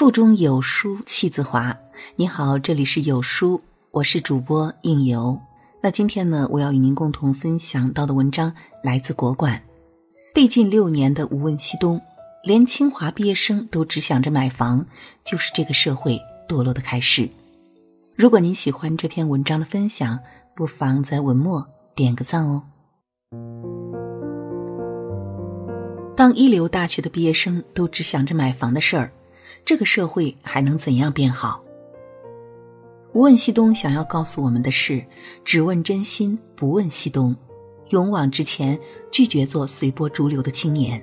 腹中有书气自华。你好，这里是有书，我是主播应由。那今天呢，我要与您共同分享到的文章来自国馆。被禁六年的无问西东，连清华毕业生都只想着买房，就是这个社会堕落的开始。如果您喜欢这篇文章的分享，不妨在文末点个赞哦。当一流大学的毕业生都只想着买房的事儿。这个社会还能怎样变好？无问西东想要告诉我们的是：只问真心，不问西东，勇往直前，拒绝做随波逐流的青年。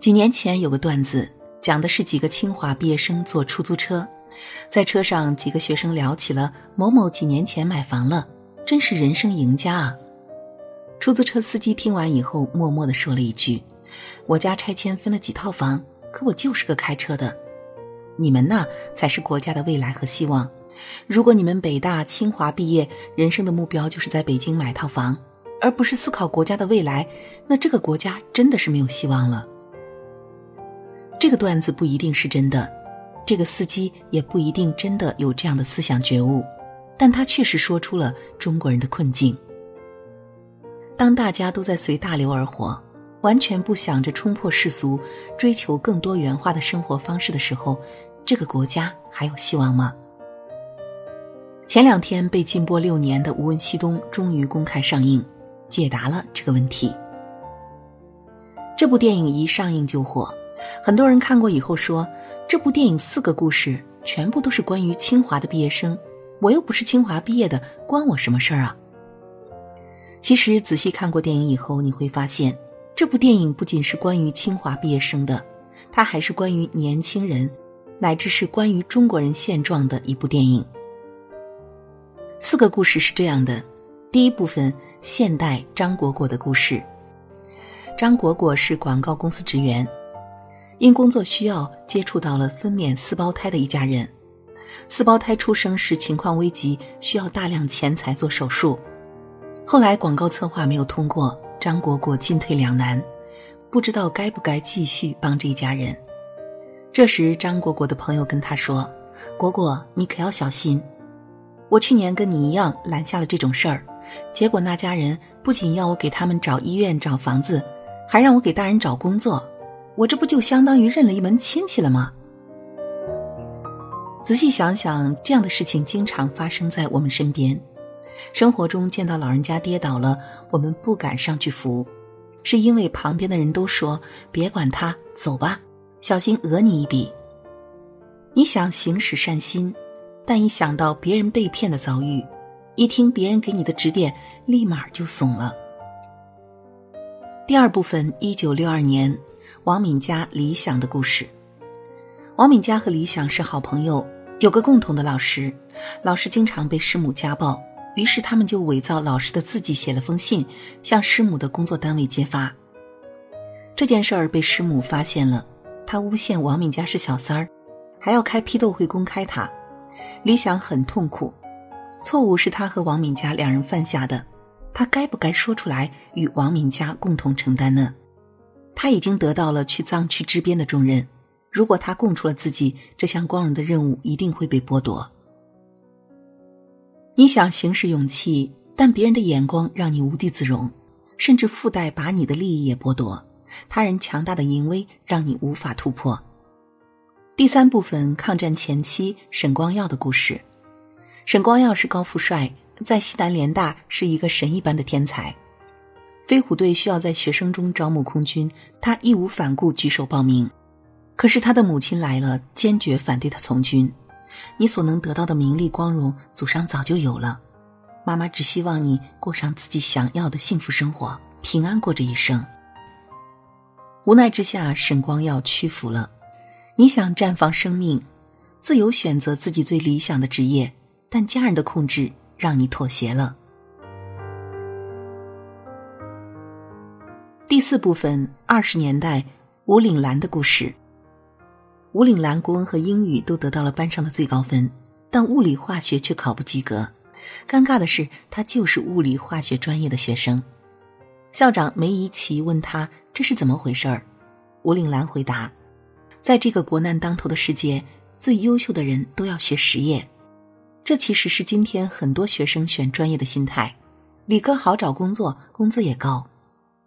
几年前有个段子，讲的是几个清华毕业生坐出租车，在车上几个学生聊起了某某几年前买房了，真是人生赢家啊！出租车司机听完以后，默默的说了一句：“我家拆迁分了几套房。”可我就是个开车的，你们呐才是国家的未来和希望。如果你们北大、清华毕业，人生的目标就是在北京买套房，而不是思考国家的未来，那这个国家真的是没有希望了。这个段子不一定是真的，这个司机也不一定真的有这样的思想觉悟，但他确实说出了中国人的困境。当大家都在随大流而活。完全不想着冲破世俗，追求更多元化的生活方式的时候，这个国家还有希望吗？前两天被禁播六年的《无问西东》终于公开上映，解答了这个问题。这部电影一上映就火，很多人看过以后说，这部电影四个故事全部都是关于清华的毕业生，我又不是清华毕业的，关我什么事儿啊？其实仔细看过电影以后，你会发现。这部电影不仅是关于清华毕业生的，它还是关于年轻人，乃至是关于中国人现状的一部电影。四个故事是这样的：第一部分，现代张果果的故事。张果果是广告公司职员，因工作需要接触到了分娩四胞胎的一家人。四胞胎出生时情况危急，需要大量钱财做手术。后来广告策划没有通过。张果果进退两难，不知道该不该继续帮这一家人。这时，张果果的朋友跟他说：“果果，你可要小心。我去年跟你一样揽下了这种事儿，结果那家人不仅要我给他们找医院、找房子，还让我给大人找工作。我这不就相当于认了一门亲戚了吗？”仔细想想，这样的事情经常发生在我们身边。生活中见到老人家跌倒了，我们不敢上去扶，是因为旁边的人都说别管他，走吧，小心讹你一笔。你想行使善心，但一想到别人被骗的遭遇，一听别人给你的指点，立马就怂了。第二部分，一九六二年，王敏佳、李想的故事。王敏佳和李想是好朋友，有个共同的老师，老师经常被师母家暴。于是他们就伪造老师的字迹，写了封信，向师母的工作单位揭发。这件事儿被师母发现了，他诬陷王敏佳是小三儿，还要开批斗会公开他。李想很痛苦，错误是他和王敏佳两人犯下的，他该不该说出来与王敏佳共同承担呢？他已经得到了去藏区支边的重任，如果他供出了自己，这项光荣的任务一定会被剥夺。你想行使勇气，但别人的眼光让你无地自容，甚至附带把你的利益也剥夺。他人强大的淫威让你无法突破。第三部分，抗战前期沈光耀的故事。沈光耀是高富帅，在西南联大是一个神一般的天才。飞虎队需要在学生中招募空军，他义无反顾举手报名。可是他的母亲来了，坚决反对他从军。你所能得到的名利光荣，祖上早就有了。妈妈只希望你过上自己想要的幸福生活，平安过这一生。无奈之下，沈光耀屈服了。你想绽放生命，自由选择自己最理想的职业，但家人的控制让你妥协了。第四部分，二十年代吴岭兰的故事。吴岭兰国文和英语都得到了班上的最高分，但物理化学却考不及格。尴尬的是，他就是物理化学专业的学生。校长梅贻琦问他这是怎么回事儿，吴岭兰回答：“在这个国难当头的世界，最优秀的人都要学实业。这其实是今天很多学生选专业的心态。理科好找工作，工资也高。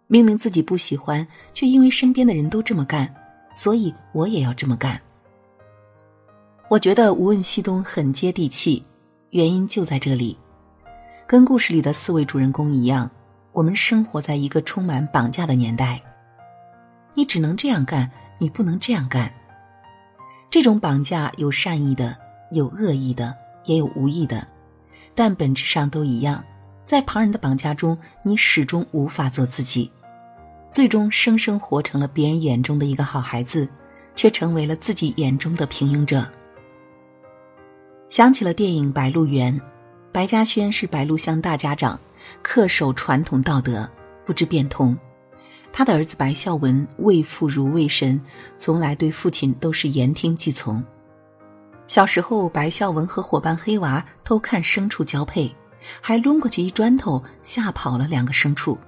明明自己不喜欢，却因为身边的人都这么干，所以我也要这么干。我觉得《无问西东》很接地气，原因就在这里。跟故事里的四位主人公一样，我们生活在一个充满绑架的年代。你只能这样干，你不能这样干。这种绑架有善意的，有恶意的。也有无意的，但本质上都一样。在旁人的绑架中，你始终无法做自己，最终生生活成了别人眼中的一个好孩子，却成为了自己眼中的平庸者。想起了电影《白鹿原》，白嘉轩是白鹿乡大家长，恪守传统道德，不知变通。他的儿子白孝文为父如为神，从来对父亲都是言听计从。小时候，白孝文和伙伴黑娃偷看牲畜交配，还抡过去一砖头吓跑了两个牲畜。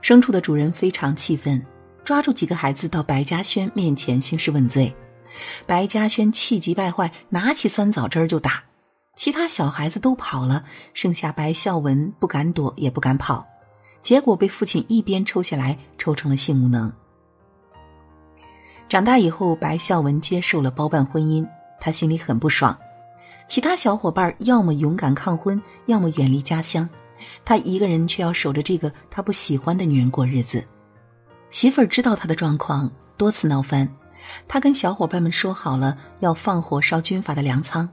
牲畜的主人非常气愤，抓住几个孩子到白嘉轩面前兴师问罪。白嘉轩气急败坏，拿起酸枣汁就打。其他小孩子都跑了，剩下白孝文不敢躲也不敢跑，结果被父亲一边抽下来，抽成了性无能。长大以后，白孝文接受了包办婚姻。他心里很不爽，其他小伙伴要么勇敢抗婚，要么远离家乡，他一个人却要守着这个他不喜欢的女人过日子。媳妇儿知道他的状况，多次闹翻。他跟小伙伴们说好了要放火烧军阀的粮仓，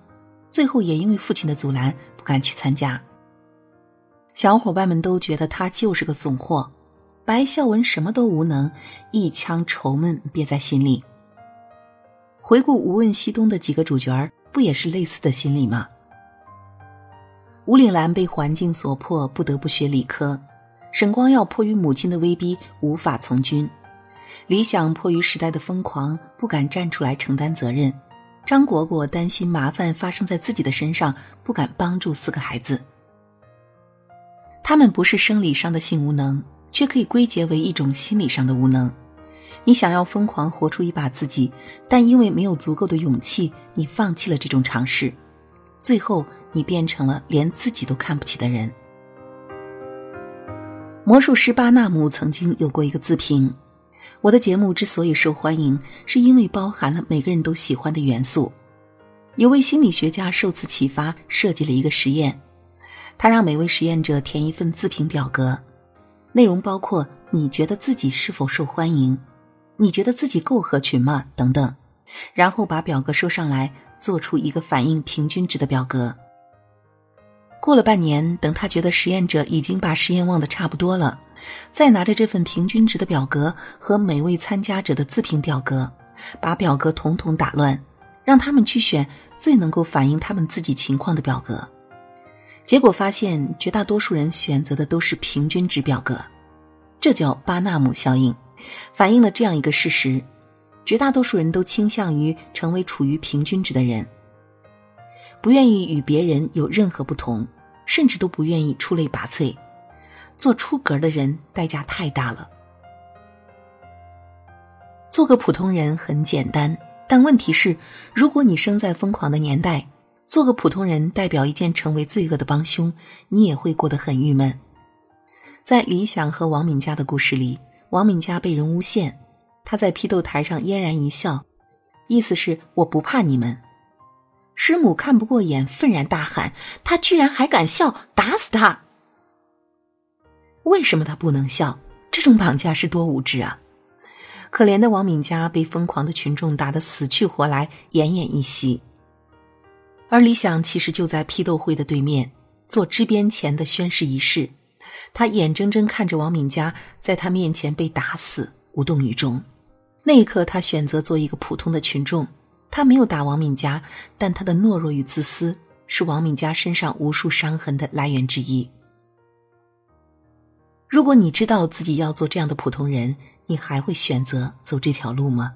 最后也因为父亲的阻拦不敢去参加。小伙伴们都觉得他就是个怂货，白孝文什么都无能，一腔愁闷憋在心里。回顾《无问西东》的几个主角，不也是类似的心理吗？吴岭兰被环境所迫，不得不学理科；沈光耀迫于母亲的威逼，无法从军；李想迫于时代的疯狂，不敢站出来承担责任；张果果担心麻烦发生在自己的身上，不敢帮助四个孩子。他们不是生理上的性无能，却可以归结为一种心理上的无能。你想要疯狂活出一把自己，但因为没有足够的勇气，你放弃了这种尝试，最后你变成了连自己都看不起的人。魔术师巴纳姆曾经有过一个自评：我的节目之所以受欢迎，是因为包含了每个人都喜欢的元素。有位心理学家受此启发，设计了一个实验，他让每位实验者填一份自评表格，内容包括你觉得自己是否受欢迎。你觉得自己够合群吗？等等，然后把表格收上来，做出一个反映平均值的表格。过了半年，等他觉得实验者已经把实验忘得差不多了，再拿着这份平均值的表格和每位参加者的自评表格，把表格统统打乱，让他们去选最能够反映他们自己情况的表格。结果发现，绝大多数人选择的都是平均值表格，这叫巴纳姆效应。反映了这样一个事实：绝大多数人都倾向于成为处于平均值的人，不愿意与别人有任何不同，甚至都不愿意出类拔萃。做出格的人代价太大了。做个普通人很简单，但问题是，如果你生在疯狂的年代，做个普通人代表一件成为罪恶的帮凶，你也会过得很郁闷。在李想和王敏佳的故事里。王敏佳被人诬陷，他在批斗台上嫣然一笑，意思是我不怕你们。师母看不过眼，愤然大喊：“他居然还敢笑，打死他！”为什么他不能笑？这种绑架是多无知啊！可怜的王敏佳被疯狂的群众打得死去活来，奄奄一息。而李想其实就在批斗会的对面，做支边前的宣誓仪式。他眼睁睁看着王敏佳在他面前被打死，无动于衷。那一刻，他选择做一个普通的群众。他没有打王敏佳，但他的懦弱与自私是王敏佳身上无数伤痕的来源之一。如果你知道自己要做这样的普通人，你还会选择走这条路吗？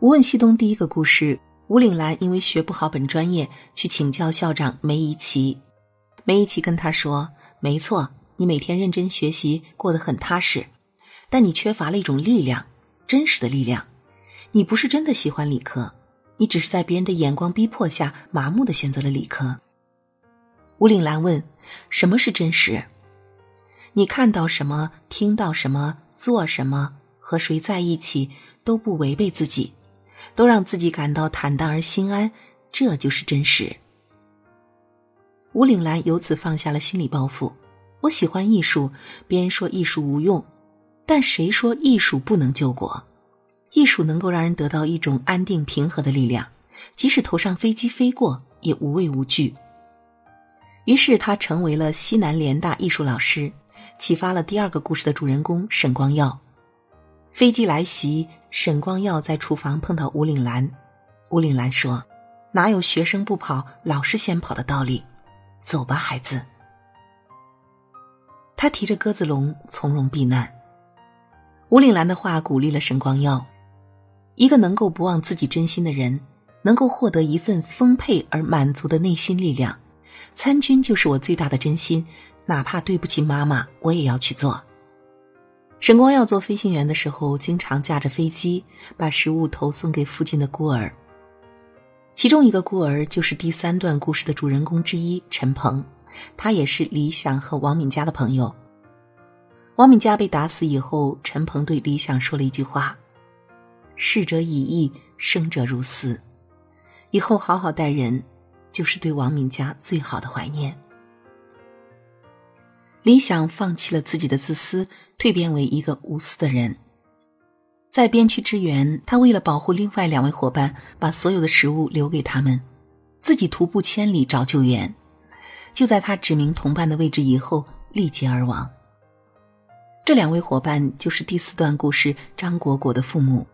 无问西东第一个故事：吴岭兰因为学不好本专业，去请教校长梅贻琦。梅贻琦跟他说：“没错，你每天认真学习，过得很踏实。但你缺乏了一种力量，真实的力量。你不是真的喜欢理科，你只是在别人的眼光逼迫下麻木的选择了理科。吴岭兰问：“什么是真实？你看到什么，听到什么，做什么，和谁在一起，都不违背自己，都让自己感到坦荡而心安，这就是真实。”吴岭兰由此放下了心理包袱。我喜欢艺术，别人说艺术无用，但谁说艺术不能救国？艺术能够让人得到一种安定平和的力量，即使头上飞机飞过，也无畏无惧。于是他成为了西南联大艺术老师，启发了第二个故事的主人公沈光耀。飞机来袭，沈光耀在厨房碰到吴岭兰，吴岭兰说：“哪有学生不跑，老师先跑的道理？走吧，孩子。”他提着鸽子笼从容避难。吴岭兰的话鼓励了沈光耀。一个能够不忘自己真心的人，能够获得一份丰沛而满足的内心力量。参军就是我最大的真心，哪怕对不起妈妈，我也要去做。沈光耀做飞行员的时候，经常驾着飞机把食物投送给附近的孤儿。其中一个孤儿就是第三段故事的主人公之一陈鹏，他也是李想和王敏佳的朋友。王敏佳被打死以后，陈鹏对李想说了一句话。逝者已矣，生者如斯。以后好好待人，就是对王敏佳最好的怀念。李想放弃了自己的自私，蜕变为一个无私的人。在边区支援，他为了保护另外两位伙伴，把所有的食物留给他们，自己徒步千里找救援。就在他指明同伴的位置以后，力竭而亡。这两位伙伴就是第四段故事张果果的父母。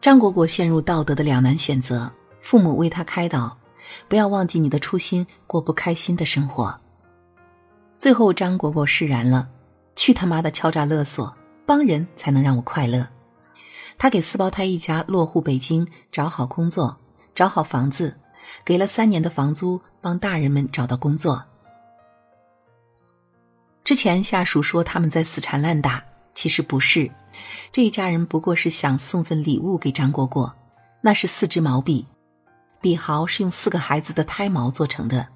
张果果陷入道德的两难选择，父母为他开导：“不要忘记你的初心，过不开心的生活。”最后，张果果释然了：“去他妈的敲诈勒索，帮人才能让我快乐。”他给四胞胎一家落户北京，找好工作，找好房子，给了三年的房租，帮大人们找到工作。之前下属说他们在死缠烂打，其实不是。这一家人不过是想送份礼物给张果果，那是四支毛笔，笔毫是用四个孩子的胎毛做成的。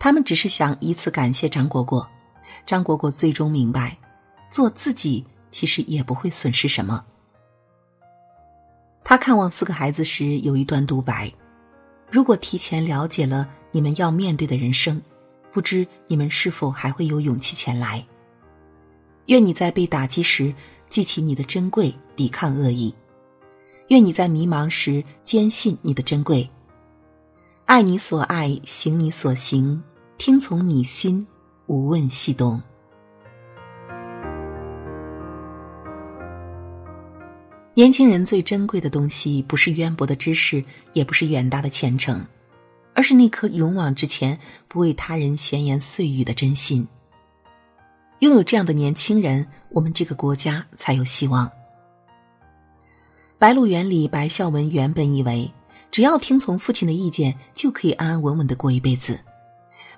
他们只是想以此感谢张果果。张果果最终明白，做自己其实也不会损失什么。他看望四个孩子时有一段独白：“如果提前了解了你们要面对的人生，不知你们是否还会有勇气前来。愿你在被打击时。”记起你的珍贵，抵抗恶意。愿你在迷茫时坚信你的珍贵。爱你所爱，行你所行，听从你心，无问西东。年轻人最珍贵的东西，不是渊博的知识，也不是远大的前程，而是那颗勇往直前、不为他人闲言碎语的真心。拥有这样的年轻人，我们这个国家才有希望。《白鹿原》里，白孝文原本以为只要听从父亲的意见，就可以安安稳稳的过一辈子，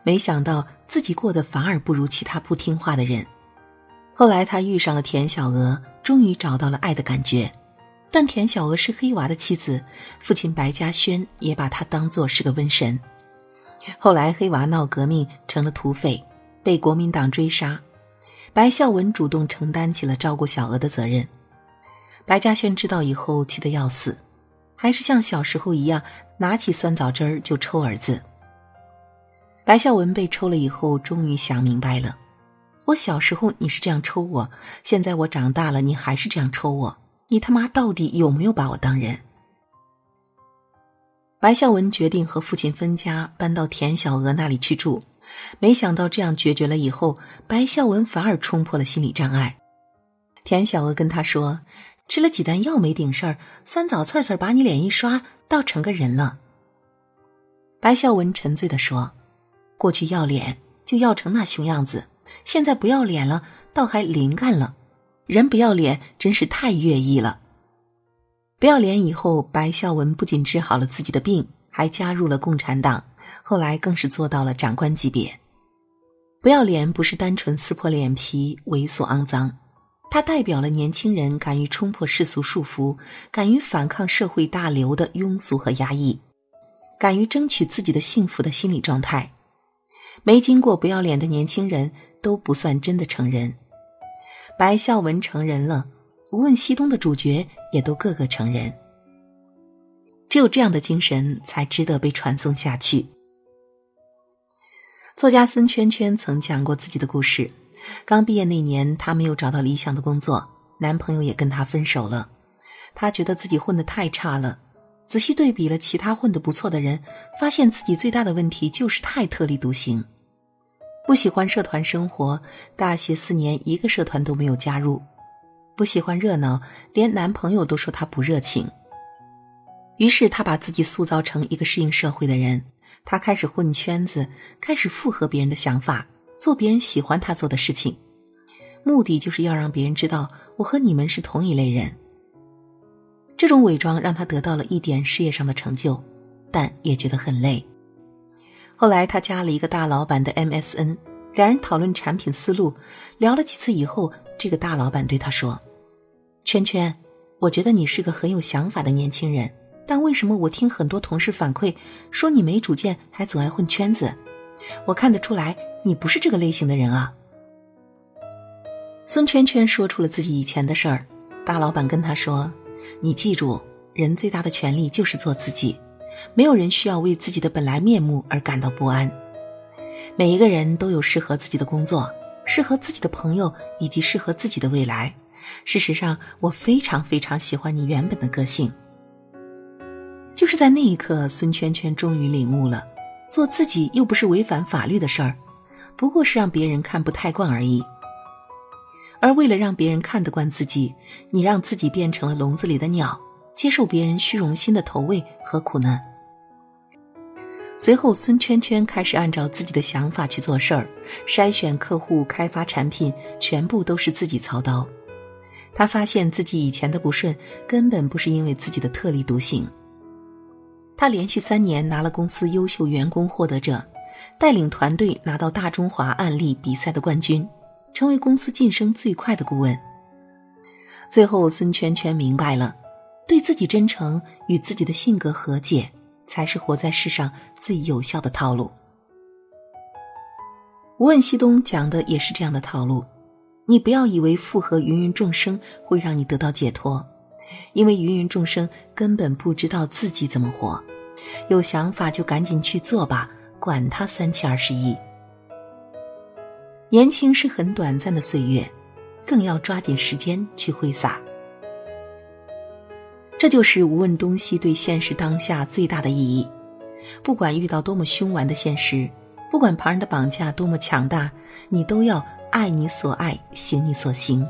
没想到自己过得反而不如其他不听话的人。后来他遇上了田小娥，终于找到了爱的感觉。但田小娥是黑娃的妻子，父亲白嘉轩也把她当作是个瘟神。后来黑娃闹革命，成了土匪，被国民党追杀。白孝文主动承担起了照顾小娥的责任，白嘉轩知道以后气得要死，还是像小时候一样拿起酸枣汁儿就抽儿子。白孝文被抽了以后，终于想明白了：我小时候你是这样抽我，现在我长大了你还是这样抽我，你他妈到底有没有把我当人？白孝文决定和父亲分家，搬到田小娥那里去住。没想到这样决绝了以后，白孝文反而冲破了心理障碍。田小娥跟他说：“吃了几单药没顶事儿，酸枣刺刺把你脸一刷，倒成个人了。”白孝文沉醉的说：“过去要脸就要成那熊样子，现在不要脸了，倒还灵干了。人不要脸真是太乐意了。”不要脸以后，白孝文不仅治好了自己的病，还加入了共产党。后来更是做到了长官级别。不要脸不是单纯撕破脸皮、猥琐肮脏，它代表了年轻人敢于冲破世俗束缚、敢于反抗社会大流的庸俗和压抑、敢于争取自己的幸福的心理状态。没经过不要脸的年轻人都不算真的成人。白孝文成人了，无问西东的主角也都个个成人。只有这样的精神，才值得被传颂下去。作家孙圈圈曾讲过自己的故事。刚毕业那年，她没有找到理想的工作，男朋友也跟她分手了。她觉得自己混得太差了。仔细对比了其他混得不错的人，发现自己最大的问题就是太特立独行。不喜欢社团生活，大学四年一个社团都没有加入。不喜欢热闹，连男朋友都说他不热情。于是他把自己塑造成一个适应社会的人。他开始混圈子，开始附和别人的想法。做别人喜欢他做的事情，目的就是要让别人知道我和你们是同一类人。这种伪装让他得到了一点事业上的成就，但也觉得很累。后来他加了一个大老板的 MSN，两人讨论产品思路，聊了几次以后，这个大老板对他说：“圈圈，我觉得你是个很有想法的年轻人，但为什么我听很多同事反馈说你没主见，还总爱混圈子？我看得出来。”你不是这个类型的人啊！孙圈圈说出了自己以前的事儿。大老板跟他说：“你记住，人最大的权利就是做自己，没有人需要为自己的本来面目而感到不安。每一个人都有适合自己的工作，适合自己的朋友，以及适合自己的未来。事实上，我非常非常喜欢你原本的个性。”就是在那一刻，孙圈圈终于领悟了：做自己又不是违反法律的事儿。不过是让别人看不太惯而已，而为了让别人看得惯自己，你让自己变成了笼子里的鸟，接受别人虚荣心的投喂和苦难。随后，孙圈圈开始按照自己的想法去做事儿，筛选客户、开发产品，全部都是自己操刀。他发现自己以前的不顺，根本不是因为自己的特立独行。他连续三年拿了公司优秀员工获得者。带领团队拿到大中华案例比赛的冠军，成为公司晋升最快的顾问。最后，孙圈圈明白了，对自己真诚，与自己的性格和解，才是活在世上最有效的套路。无问西东讲的也是这样的套路。你不要以为附和芸芸众生会让你得到解脱，因为芸芸众生根本不知道自己怎么活。有想法就赶紧去做吧。管他三七二十一，年轻是很短暂的岁月，更要抓紧时间去挥洒。这就是无问东西对现实当下最大的意义。不管遇到多么凶顽的现实，不管旁人的绑架多么强大，你都要爱你所爱，行你所行，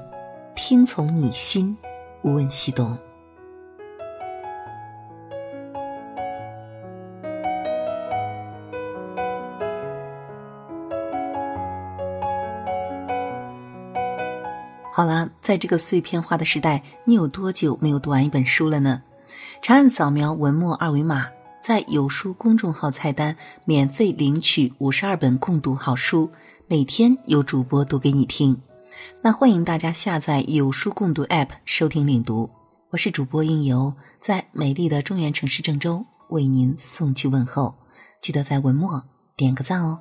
听从你心，无问西东。好了，在这个碎片化的时代，你有多久没有读完一本书了呢？长按扫描文末二维码，在有书公众号菜单免费领取五十二本共读好书，每天有主播读给你听。那欢迎大家下载有书共读 App 收听领读。我是主播应由，在美丽的中原城市郑州为您送去问候。记得在文末点个赞哦。